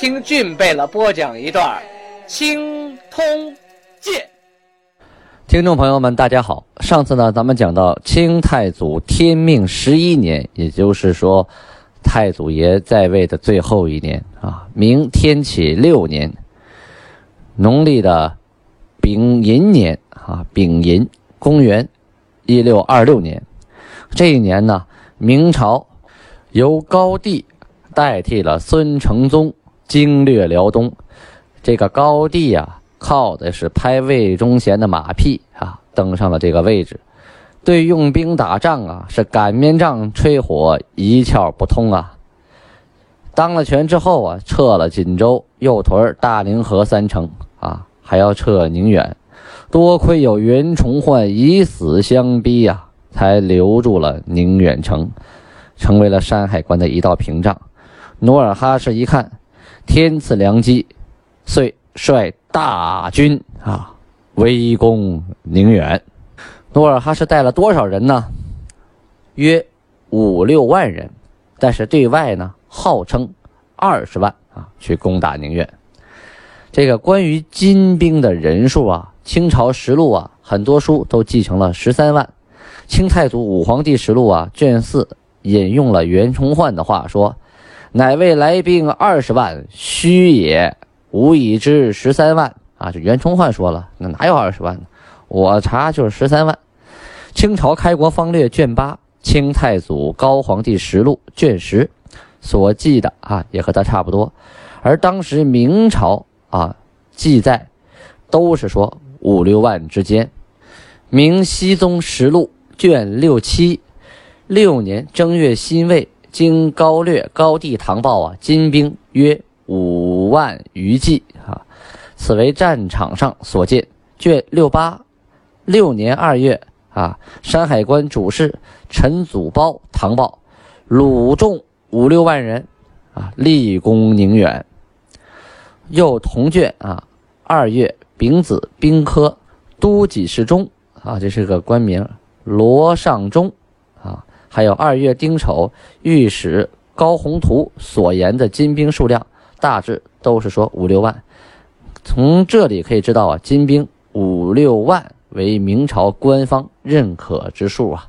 听俊贝勒播讲一段《青通剑》。听众朋友们，大家好。上次呢，咱们讲到清太祖天命十一年，也就是说，太祖爷在位的最后一年啊，明天启六年，农历的丙寅年啊，丙寅。公元一六二六年，这一年呢，明朝由高帝代替了孙承宗经略辽东。这个高帝啊，靠的是拍魏忠贤的马屁啊，登上了这个位置。对用兵打仗啊，是擀面杖吹火一窍不通啊。当了权之后啊，撤了锦州、右屯、大凌河三城啊，还要撤宁远。多亏有袁崇焕以死相逼呀，才留住了宁远城，成为了山海关的一道屏障。努尔哈赤一看天赐良机，遂率大军啊围攻宁远。努尔哈赤带了多少人呢？约五六万人，但是对外呢号称二十万啊去攻打宁远。这个关于金兵的人数啊。清朝实录啊，很多书都记成了十三万。清太祖武皇帝实录啊，卷四引用了袁崇焕的话说：“乃为来兵二十万，虚也，吾已知十三万。”啊，这袁崇焕说了，那哪有二十万呢？我查就是十三万。清朝开国方略卷八，清太祖高皇帝实录卷十所记的啊，也和他差不多。而当时明朝啊记载，都是说。五六万之间，《明熹宗实录》卷六七，六年正月辛未，经高略高地唐报啊，金兵约五万余骑啊，此为战场上所见。卷六八，六年二月啊，山海关主事陈祖褒唐报，鲁众五六万人啊，立功宁远。又同卷啊，二月。丙子兵科都给事中啊，这是个官名。罗尚忠，还有二月丁丑御史高宏图所言的金兵数量，大致都是说五六万。从这里可以知道啊，金兵五六万为明朝官方认可之数啊。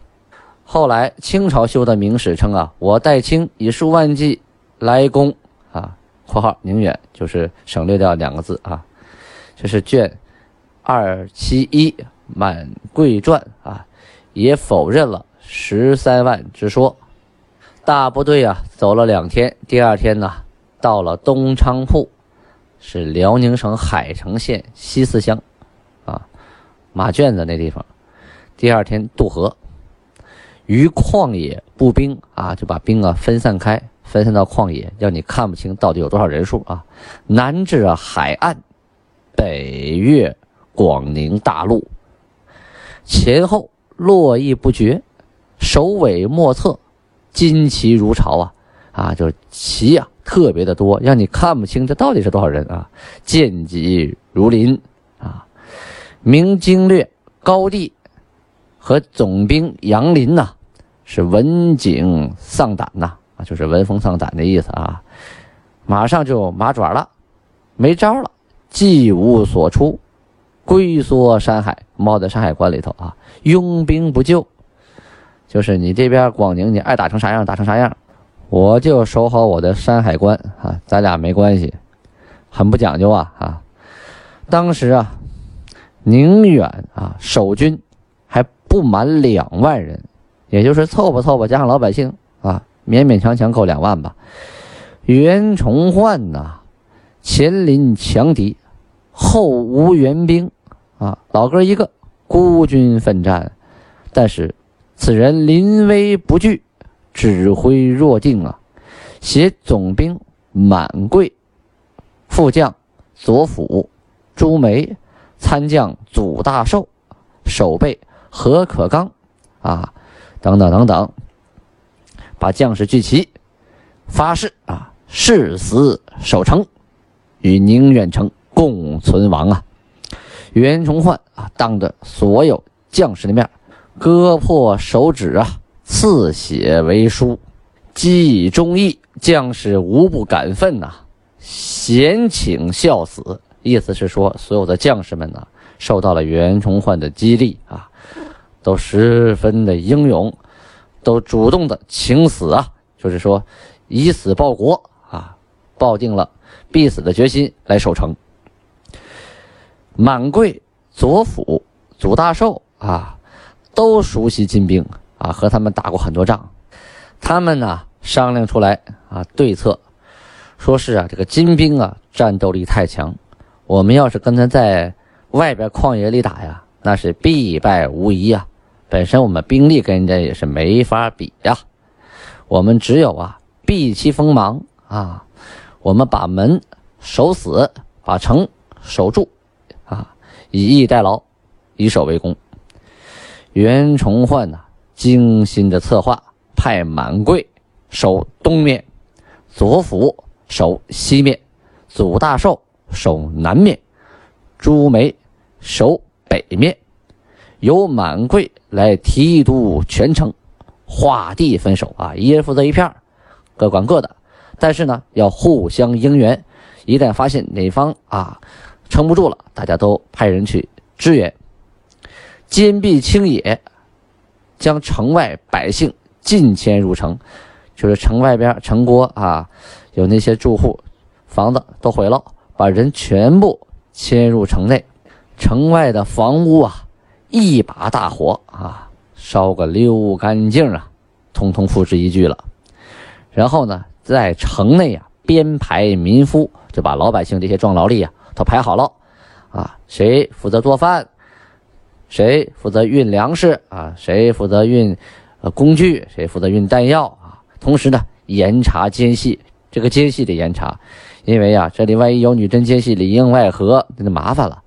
后来清朝修的明史称啊，我代清以数万计来攻啊（括号宁远），就是省略掉两个字啊。这是卷二七一《满贵传》啊，也否认了十三万之说。大部队啊走了两天，第二天呢到了东昌铺，是辽宁省海城县西四乡啊马圈子那地方。第二天渡河，于旷野步兵啊就把兵啊分散开，分散到旷野，让你看不清到底有多少人数啊。南至海岸。北越广宁大陆，前后络绎不绝，首尾莫测，旌旗如潮啊！啊，就是旗啊，特别的多，让你看不清这到底是多少人啊！剑戟如林啊！明经略高地和总兵杨林呐，是闻景丧胆呐！啊，就是闻风丧胆的意思啊！马上就麻爪了，没招了。既无所出，龟缩山海，猫在山海关里头啊，拥兵不救，就是你这边广宁，你爱打成啥样打成啥样，我就守好我的山海关啊，咱俩没关系，很不讲究啊啊！当时啊，宁远啊守军还不满两万人，也就是凑吧凑吧加上老百姓啊，勉勉强强够两万吧。袁崇焕呐，前临强敌。后无援兵，啊，老哥一个孤军奋战，但是此人临危不惧，指挥若定啊。携总兵满贵副将左辅朱梅，参将祖大寿，守备何可刚，啊，等等等等，把将士聚齐，发誓啊，誓死守城，与宁远城共存亡啊！袁崇焕啊，当着所有将士的面，割破手指啊，刺血为书，记忠义，将士无不感奋呐。贤请效死，意思是说，所有的将士们呢，受到了袁崇焕的激励啊，都十分的英勇，都主动的请死啊，就是说以死报国啊，抱定了必死的决心来守城。满贵、左辅、祖大寿啊，都熟悉金兵啊，和他们打过很多仗，他们呢商量出来啊对策。说是啊，这个金兵啊，战斗力太强，我们要是跟他在外边旷野里打呀，那是必败无疑啊。本身我们兵力跟人家也是没法比呀，我们只有啊，避其锋芒啊，我们把门守死，把城守住啊，以逸待劳，以守为攻。袁崇焕呢，精心的策划，派满贵守东面，左辅。守西面，祖大寿守南面，朱梅守北面，由满贵来提督全城，划地分守啊，一人负责一片各管各的。但是呢，要互相应援，一旦发现哪方啊撑不住了，大家都派人去支援。坚壁清野，将城外百姓尽迁入城，就是城外边城郭啊。有那些住户，房子都毁了，把人全部迁入城内，城外的房屋啊，一把大火啊，烧个溜干净啊，通通付之一炬了。然后呢，在城内啊，编排民夫，就把老百姓这些壮劳力啊，都排好了，啊，谁负责做饭，谁负责运粮食啊，谁负责运呃工具，谁负责运弹药啊，同时呢，严查奸细。这个奸细得严查，因为啊，这里万一有女真奸细里应外合，那就麻烦了。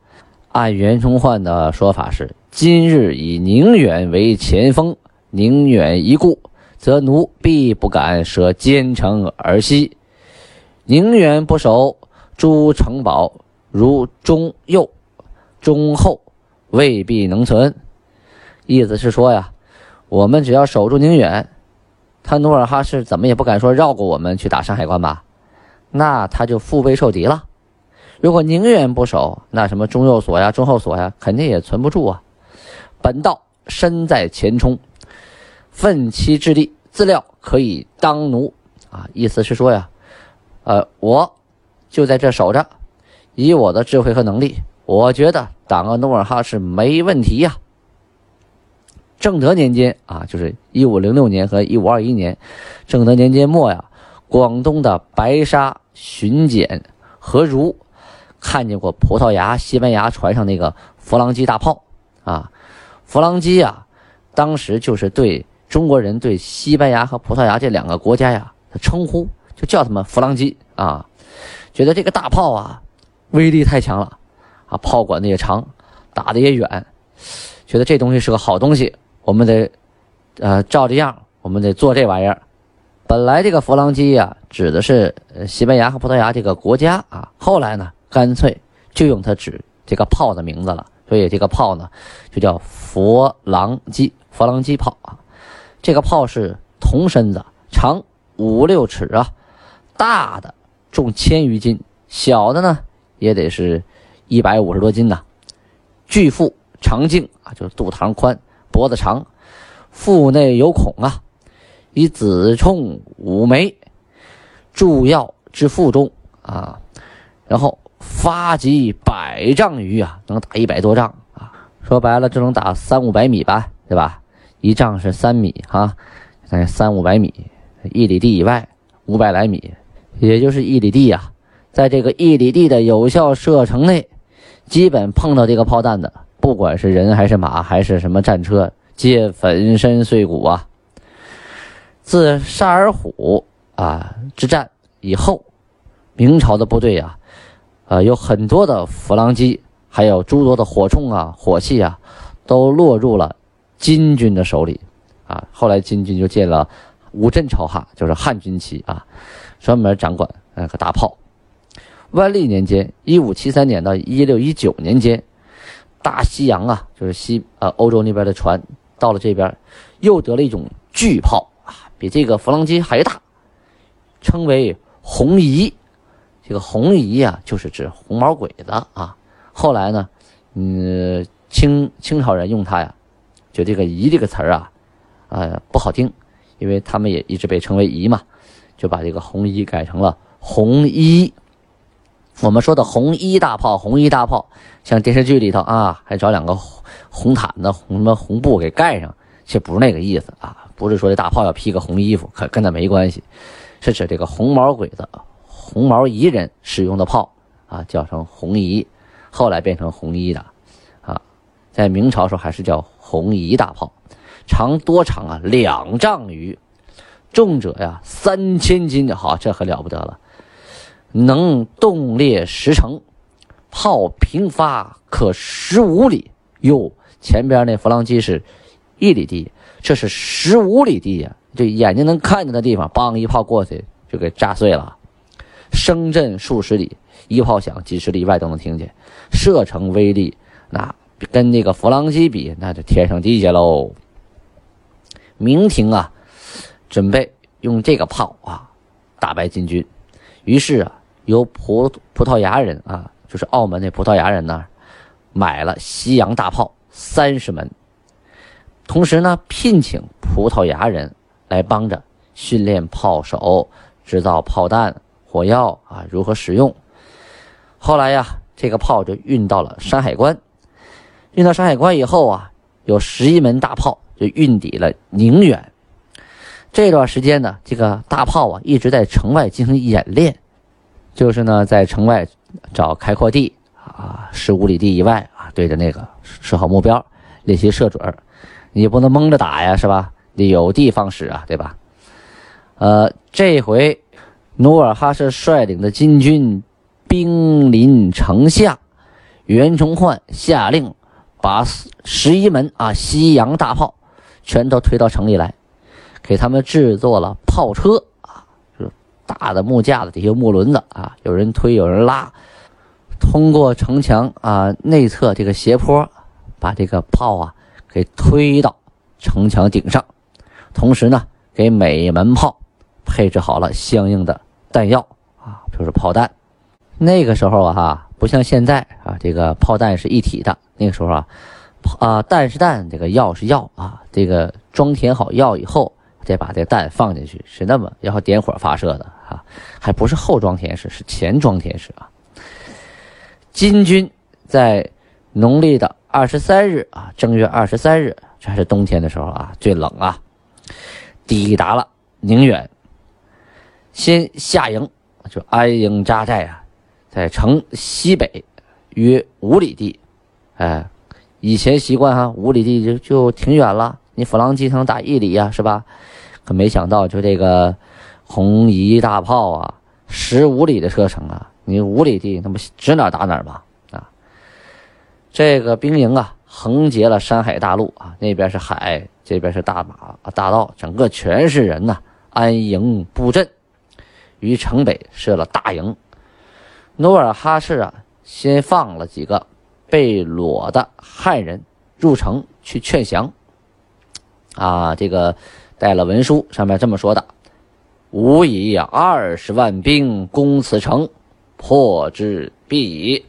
按袁崇焕的说法是：今日以宁远为前锋，宁远一固，则奴必不敢舍坚城而西；宁远不守，诸城堡如中右、中后，未必能存。意思是说呀，我们只要守住宁远。他努尔哈赤怎么也不敢说绕过我们去打山海关吧？那他就腹背受敌了。如果宁远不守，那什么中右所呀、中后所呀，肯定也存不住啊。本道身在前冲，奋起之力，自料可以当奴啊！意思是说呀，呃，我就在这守着，以我的智慧和能力，我觉得挡个努尔哈赤没问题呀。正德年间啊，就是一五零六年和一五二一年，正德年间末呀，广东的白沙巡检何如看见过葡萄牙、西班牙船上那个佛朗基大炮啊？佛朗机啊，当时就是对中国人对西班牙和葡萄牙这两个国家呀的称呼，就叫他们佛朗基啊，觉得这个大炮啊威力太强了啊，炮管子也长，打的也远，觉得这东西是个好东西。我们得，呃，照这样，我们得做这玩意儿。本来这个佛朗机呀，指的是西班牙和葡萄牙这个国家啊。后来呢，干脆就用它指这个炮的名字了。所以这个炮呢，就叫佛朗机，佛朗机炮啊。这个炮是铜身子，长五六尺啊，大的重千余斤，小的呢也得是一百五十多斤呐。巨腹长径啊，就是肚膛宽。脖子长，腹内有孔啊，以子冲五枚，注药之腹中啊，然后发击百丈余啊，能打一百多丈啊。说白了，就能打三五百米吧，对吧？一丈是三米哈，那三五百米，一里地以外五百来米，也就是一里地呀。在这个一里地的有效射程内，基本碰到这个炮弹的。不管是人还是马还是什么战车，皆粉身碎骨啊！自沙尔虎啊之战以后，明朝的部队啊，呃，有很多的佛郎机，还有诸多的火铳啊、火器啊，都落入了金军的手里啊。后来金军就建了五镇朝哈，就是汉军旗啊，专门掌管那个大炮。万历年间（一五七三年到一六一九年间），大西洋啊，就是西呃欧洲那边的船到了这边，又得了一种巨炮啊，比这个佛郎机还大，称为红夷。这个红夷呀，就是指红毛鬼子啊。后来呢，嗯，清清朝人用它呀，就这个“夷”这个词儿啊，呃，不好听，因为他们也一直被称为“夷”嘛，就把这个红夷改成了红衣。我们说的红衣大炮，红衣大炮，像电视剧里头啊，还找两个红毯子、红什么红布给盖上，其实不是那个意思啊，不是说这大炮要披个红衣服，可跟那没关系，是指这个红毛鬼子。红毛彝人使用的炮啊，叫成红夷，后来变成红衣的，啊，在明朝时候还是叫红夷大炮，长多长啊？两丈余，重者呀三千斤，好，这可了不得了，能动列十成，炮平发可十五里。哟，前边那弗朗机是一里地，这是十五里地呀，这眼睛能看见的地方，梆一炮过去就给炸碎了。声震数十里，一炮响，几十里外都能听见。射程威力，那跟那个弗朗机比，那就天上地下喽。明廷啊，准备用这个炮啊打败金军，于是啊，由葡葡萄牙人啊，就是澳门那葡萄牙人呢买了西洋大炮三十门，同时呢，聘请葡萄牙人来帮着训练炮手，制造炮弹。火药啊，如何使用？后来呀，这个炮就运到了山海关。运到山海关以后啊，有十一门大炮就运抵了宁远。这段时间呢，这个大炮啊一直在城外进行演练，就是呢在城外找开阔地啊，十五里地以外啊，对着那个设好目标，练习射准儿。你不能蒙着打呀，是吧？得有的放矢啊，对吧？呃，这回。努尔哈赤率领的金军兵临城下，袁崇焕下令把十一门啊西洋大炮全都推到城里来，给他们制作了炮车，大的木架子底下木轮子啊，有人推有人拉，通过城墙啊内侧这个斜坡，把这个炮啊给推到城墙顶上，同时呢给每门炮配置好了相应的。弹药啊，就是炮弹。那个时候啊，不像现在啊，这个炮弹是一体的。那个时候啊，啊，弹是弹，这个药是药啊。这个装填好药以后，再把这个弹放进去，是那么然后点火发射的，还不是后装填式，是前装填式啊。金军在农历的二十三日啊，正月二十三日，这还是冬天的时候啊，最冷啊，抵达了宁远。先下营，就安营扎寨啊，在城西北约五里地。哎，以前习惯哈，五里地就就挺远了，你弗朗机能打一里呀，是吧？可没想到，就这个红夷大炮啊，十五里的车程啊，你五里地那不指哪打哪吗？啊，这个兵营啊，横截了山海大陆啊，那边是海，这边是大马大道，整个全是人呐，安营布阵。于城北设了大营，努尔哈赤啊，先放了几个被裸的汉人入城去劝降。啊，这个带了文书，上面这么说的：“吾以二十万兵攻此城，破之必矣。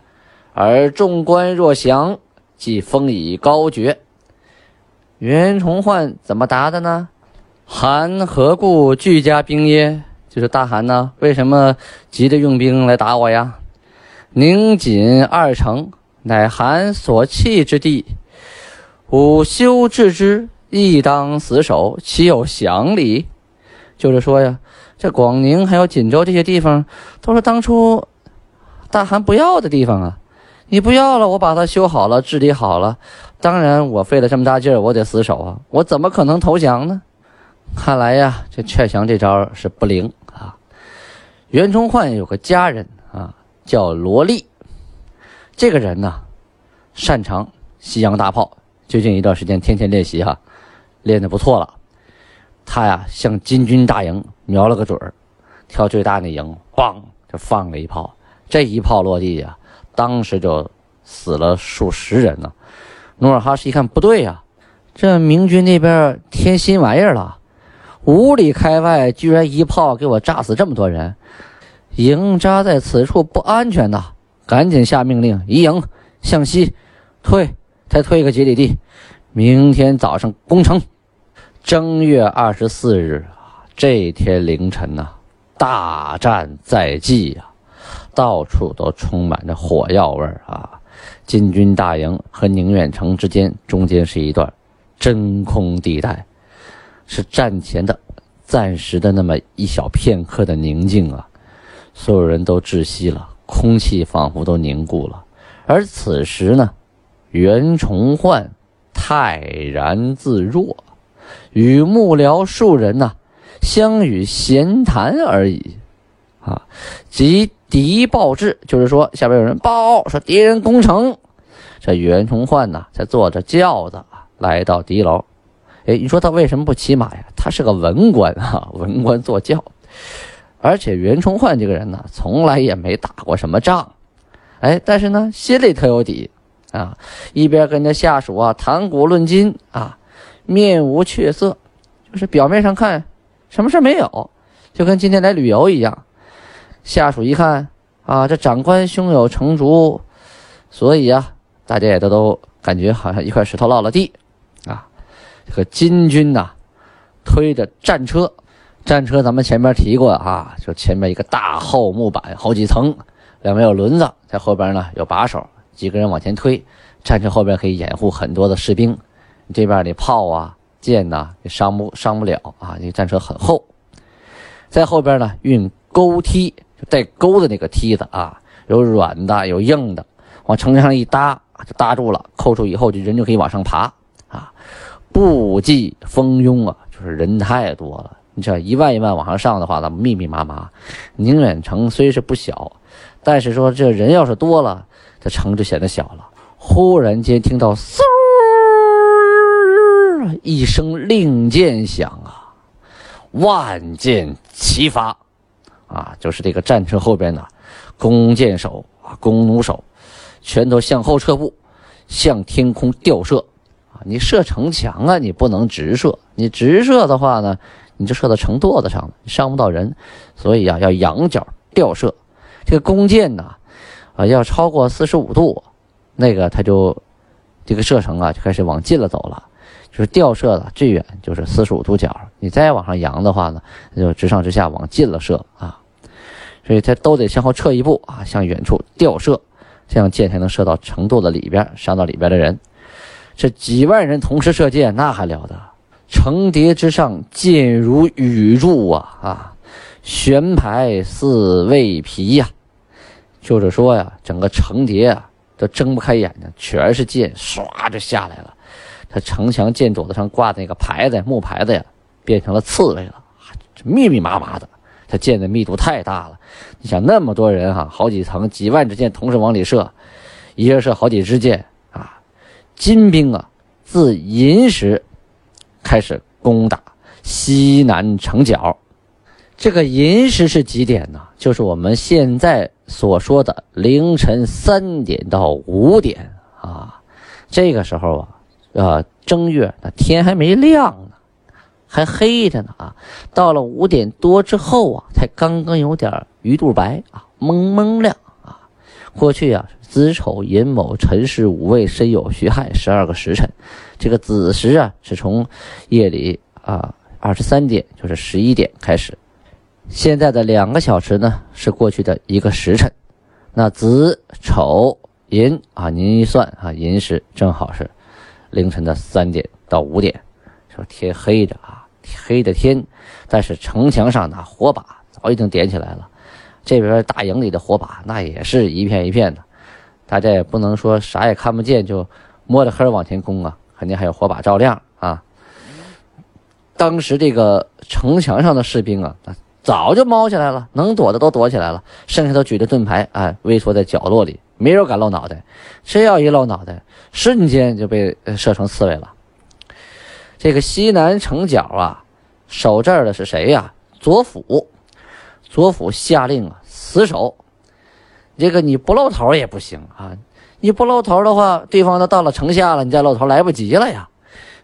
而众官若降，即封以高爵。”袁崇焕怎么答的呢？韩何故俱加兵耶？就是大汗呢，为什么急着用兵来打我呀？宁锦二城，乃韩所弃之地，吾修治之，亦当死守，岂有降礼？就是说呀，这广宁还有锦州这些地方，都是当初大汗不要的地方啊！你不要了，我把它修好了，治理好了，当然我费了这么大劲儿，我得死守啊！我怎么可能投降呢？看来呀，这劝降这招是不灵啊。袁崇焕有个家人啊，叫罗丽。这个人呢，擅长西洋大炮，最近一段时间天天练习哈，练得不错了。他呀，向金军大营瞄了个准儿，挑最大那营，梆就放了一炮。这一炮落地呀，当时就死了数十人呢。努尔哈赤一看不对呀，这明军那边添新玩意儿了，五里开外居然一炮给我炸死这么多人，营扎在此处不安全呐！赶紧下命令，移营向西退，再退个几里地，明天早上攻城。正月二十四日，这天凌晨呐，大战在即呀，到处都充满着火药味儿啊！金军大营和宁远城之间，中间是一段真空地带，是战前的暂时的那么一小片刻的宁静啊！所有人都窒息了，空气仿佛都凝固了。而此时呢，袁崇焕泰然自若。与幕僚数人呐，相与闲谈而已，啊，即敌报至，就是说下边有人报说敌人攻城，这袁崇焕呢，才坐着轿子来到敌楼。哎，你说他为什么不骑马呀？他是个文官啊，文官坐轿，而且袁崇焕这个人呢，从来也没打过什么仗，哎，但是呢，心里特有底啊，一边跟着下属啊谈古论今啊。面无血色，就是表面上看什么事没有，就跟今天来旅游一样。下属一看啊，这长官胸有成竹，所以啊，大家也都都感觉好像一块石头落了地啊。这个金军呐，推着战车，战车咱们前面提过啊，就前面一个大厚木板，好几层，两边有轮子，在后边呢有把手，几个人往前推，战车后边可以掩护很多的士兵。这边的炮啊、箭呐也伤不伤不了啊！这战车很厚，在后边呢运钩梯，带钩的那个梯子啊，有软的有硬的，往城墙上一搭就搭住了，扣住以后就人就可以往上爬啊。步骑蜂拥啊，就是人太多了。你这一万一万往上上的话，咱们密密麻麻。宁远城虽是不小，但是说这人要是多了，这城就显得小了。忽然间听到嗖。一声令箭响啊，万箭齐发，啊，就是这个战车后边呢，弓箭手啊，弓弩手，全都向后撤步，向天空吊射啊！你射城墙啊，你不能直射，你直射的话呢，你就射到城垛子上了，伤不到人，所以啊，要仰角吊射。这个弓箭呢，啊，要超过四十五度，那个它就这个射程啊，就开始往近了走了。就是吊射的最远就是四十五度角，你再往上扬的话呢，那就直上直下往近了射啊，所以它都得向后撤一步啊，向远处吊射，这样箭才能射到城垛的里边，伤到里边的人。这几万人同时射箭，那还了得？城叠之上，箭如雨柱啊啊，悬排似未皮呀，就是说呀，整个城叠啊都睁不开眼睛，全是箭，唰就下来了。他城墙箭垛子上挂的那个牌子木牌子呀，变成了刺猬了，密密麻麻的。他箭的密度太大了，你想那么多人哈，好几层几万支箭同时往里射，一人射好几支箭啊！金兵啊，自寅时开始攻打西南城角。这个寅时是几点呢？就是我们现在所说的凌晨三点到五点啊，这个时候啊。呃，正月那天还没亮呢，还黑着呢啊！到了五点多之后啊，才刚刚有点鱼肚白啊，蒙蒙亮啊。过去啊，子丑寅卯辰巳午未申酉戌亥十二个时辰，这个子时啊是从夜里啊二十三点，就是十一点开始。现在的两个小时呢是过去的一个时辰。那子丑寅啊，您一算啊，寅时正好是。凌晨的三点到五点，说天黑着啊，黑的天，但是城墙上那火把早已经点起来了，这边大营里的火把那也是一片一片的，大家也不能说啥也看不见就摸着黑往前攻啊，肯定还有火把照亮啊。当时这个城墙上的士兵啊，早就猫起来了，能躲的都躲起来了，剩下都举着盾牌，哎，畏缩在角落里，没人敢露脑袋。这要一露脑袋，瞬间就被射成刺猬了。这个西南城角啊，守这儿的是谁呀？左辅。左辅下令啊，死守。这个你不露头也不行啊，你不露头的话，对方都到了城下了，你再露头来不及了呀。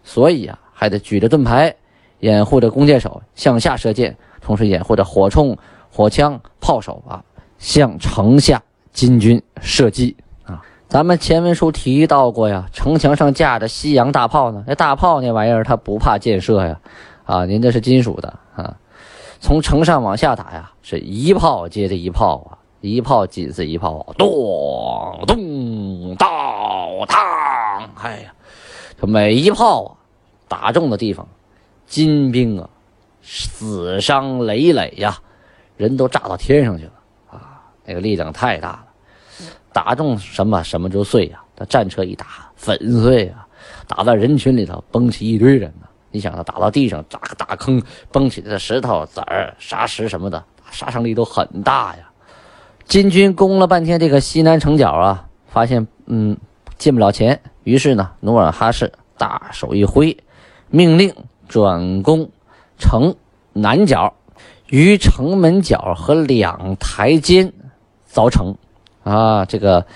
所以啊，还得举着盾牌，掩护着弓箭手向下射箭。同时掩护着火铳、火枪、炮手啊，向城下金军射击啊！咱们前文书提到过呀，城墙上架着西洋大炮呢。那大炮那玩意儿它不怕箭射呀，啊，您这是金属的啊。从城上往下打呀，是一炮接着一炮啊，一炮紧似一炮，咚咚当当，哎呀，这每一炮啊打中的地方，金兵啊。死伤累累呀，人都炸到天上去了啊！那个力量太大了，打中什么什么就碎呀。他战车一打，粉碎啊，打到人群里头，崩起一堆人呢。你想，他打到地上，砸个大坑，崩起的石头子儿、沙石什么的，杀伤力都很大呀。金军攻了半天这个西南城角啊，发现嗯进不了前，于是呢，努尔哈赤大手一挥，命令转攻。城南角，于城门角和两台间凿城，啊，这个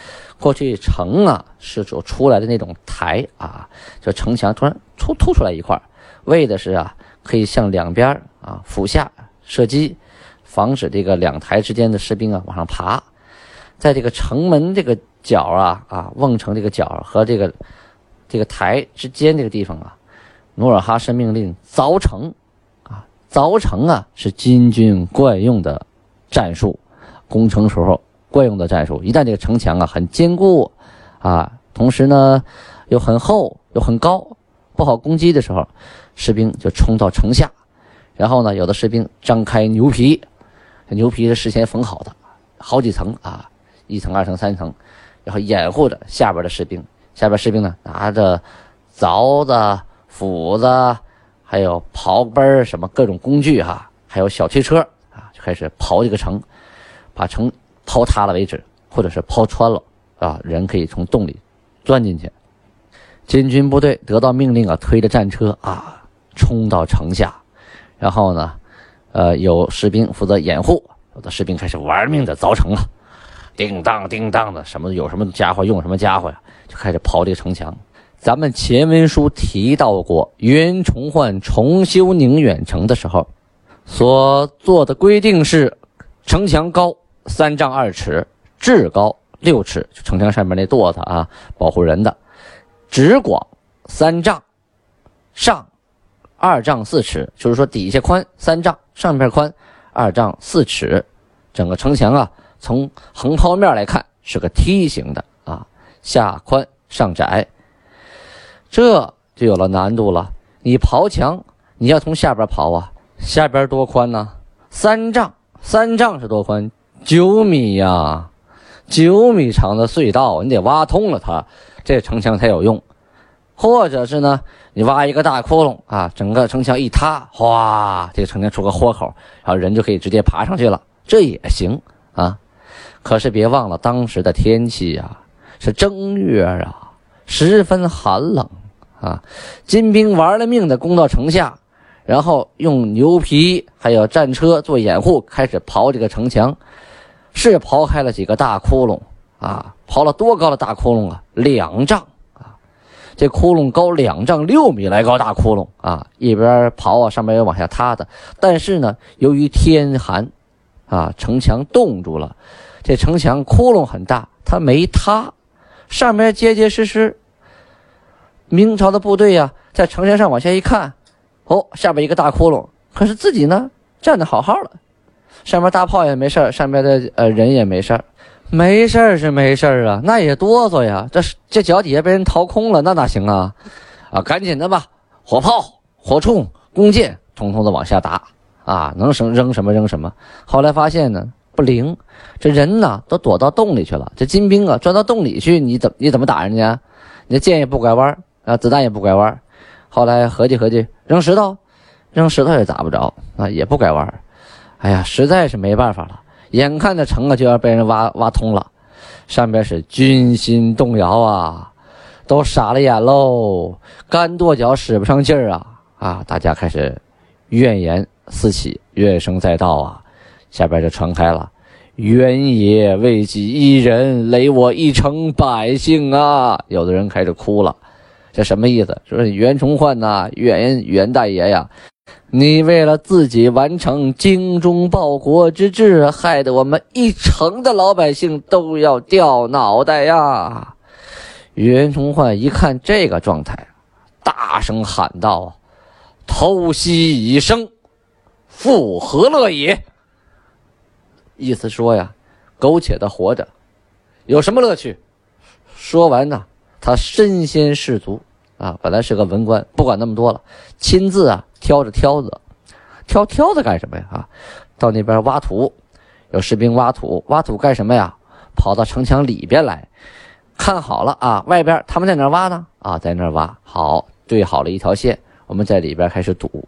过去城啊是所出来的那种台啊，就城墙突然突突出来一块，为的是啊可以向两边啊俯下射击，防止这个两台之间的士兵啊往上爬。在这个城门这个角啊啊瓮城这个角和这个这个台之间这个地方啊，努尔哈赤命令凿城。啊凿城啊，是金军惯用的战术，攻城时候惯用的战术。一旦这个城墙啊很坚固，啊，同时呢又很厚又很高，不好攻击的时候，士兵就冲到城下，然后呢，有的士兵张开牛皮，牛皮是事先缝好的，好几层啊，一层、二层、三层，然后掩护着下边的士兵。下边士兵呢拿着凿子、斧子。还有刨根什么各种工具哈，还有小推车啊，就开始刨这个城，把城抛塌了为止，或者是抛穿了啊，人可以从洞里钻进去。金军部队得到命令啊，推着战车啊，冲到城下，然后呢，呃，有士兵负责掩护，有的士兵开始玩命的凿城啊，叮当叮当的，什么有什么家伙用什么家伙呀，就开始刨这个城墙。咱们前文书提到过，袁崇焕重修宁远城的时候，所做的规定是：城墙高三丈二尺，至高六尺，就城墙上面那垛子啊，保护人的；直广三丈，上二丈四尺，就是说底下宽三丈，上面宽二丈四尺。整个城墙啊，从横剖面来看是个梯形的啊，下宽上窄。这就有了难度了。你刨墙，你要从下边刨啊，下边多宽呢？三丈，三丈是多宽？九米呀，九米长的隧道，你得挖通了它，这城墙才有用。或者是呢，你挖一个大窟窿啊，整个城墙一塌，哗，这个城墙出个豁口，然后人就可以直接爬上去了，这也行啊。可是别忘了当时的天气呀，是正月啊，十分寒冷。啊，金兵玩了命的攻到城下，然后用牛皮还有战车做掩护，开始刨这个城墙。是刨开了几个大窟窿啊！刨了多高的大窟窿啊？两丈啊！这窟窿高两丈六米来高大窟窿啊！一边刨啊，上面又往下塌的。但是呢，由于天寒，啊，城墙冻住了。这城墙窟窿很大，它没塌，上面结结实实。明朝的部队呀，在城墙上往下一看，哦，下边一个大窟窿，可是自己呢站得好好的，上面大炮也没事上面的呃人也没事没事是没事啊，那也哆嗦呀，这这脚底下被人掏空了，那哪行啊？啊，赶紧的吧，火炮、火铳、弓箭，统统的往下打啊，能扔扔什么扔什么。后来发现呢不灵，这人呢都躲到洞里去了，这金兵啊钻到洞里去，你怎你怎么打人家？你的箭也不拐弯。啊，子弹也不拐弯后来合计合计，扔石头，扔石头也砸不着啊，也不拐弯哎呀，实在是没办法了，眼看着城啊就要被人挖挖通了，上边是军心动摇啊，都傻了眼喽，干跺脚使不上劲儿啊啊！大家开始怨言四起，怨声载道啊，下边就传开了。原野为己一人，累我一城百姓啊！有的人开始哭了，这什么意思？说袁崇焕呐，袁袁大爷呀，你为了自己完成精忠报国之志，害得我们一城的老百姓都要掉脑袋呀！袁崇焕一看这个状态，大声喊道：“偷袭已生，复何乐也？”意思说呀，苟且的活着，有什么乐趣？说完呢，他身先士卒啊，本来是个文官，不管那么多了，亲自啊挑着挑子，挑挑子干什么呀？啊，到那边挖土，有士兵挖土，挖土干什么呀？跑到城墙里边来，看好了啊，外边他们在哪挖呢？啊，在那挖好，对好了一条线，我们在里边开始堵，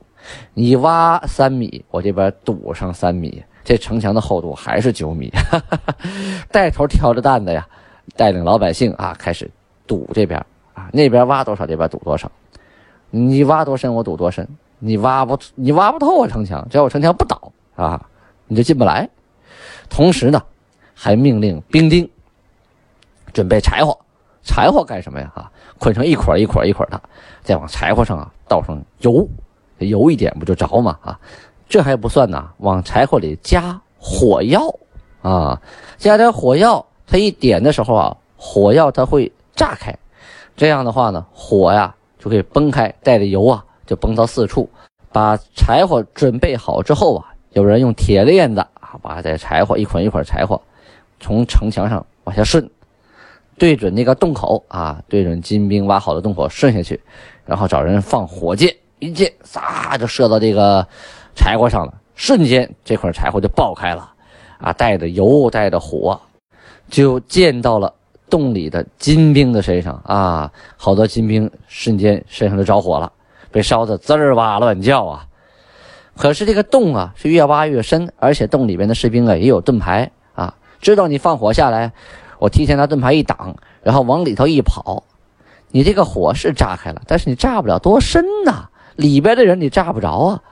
你挖三米，我这边堵上三米。这城墙的厚度还是九米，带头挑着担子呀，带领老百姓啊开始堵这边那边挖多少这边堵多少，你挖多深我堵多深，你挖不你挖不透我城墙，只要我城墙不倒啊，你就进不来。同时呢，还命令兵丁准备柴火，柴火干什么呀？啊，捆成一捆一捆一捆的，再往柴火上啊倒上油，油一点不就着吗？啊。这还不算呢，往柴火里加火药啊，加点火药，它一点的时候啊，火药它会炸开，这样的话呢，火呀就可以崩开，带着油啊就崩到四处。把柴火准备好之后啊，有人用铁链子啊，把这柴火一捆一捆柴火从城墙上往下顺，对准那个洞口啊，对准金兵挖好的洞口顺下去，然后找人放火箭，一箭撒就射到这个。柴火上了，瞬间这块柴火就爆开了，啊，带着油，带着火，就溅到了洞里的金兵的身上啊！好多金兵瞬间身上就着火了，被烧得滋儿哇乱叫啊！可是这个洞啊是越挖越深，而且洞里边的士兵啊也有盾牌啊，知道你放火下来，我提前拿盾牌一挡，然后往里头一跑，你这个火是炸开了，但是你炸不了多深呐，里边的人你炸不着啊！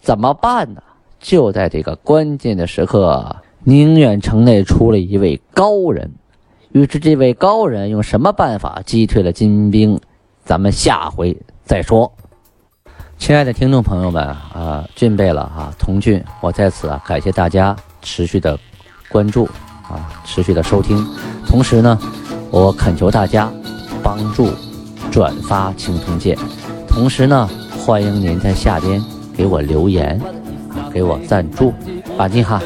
怎么办呢？就在这个关键的时刻，宁远城内出了一位高人。于是，这位高人用什么办法击退了金兵？咱们下回再说。亲爱的听众朋友们啊，俊贝了啊，童俊，我在此啊感谢大家持续的关注啊，持续的收听。同时呢，我恳求大家帮助转发《青铜剑》，同时呢，欢迎您在下边。给我留言啊，给我赞助，把你哈。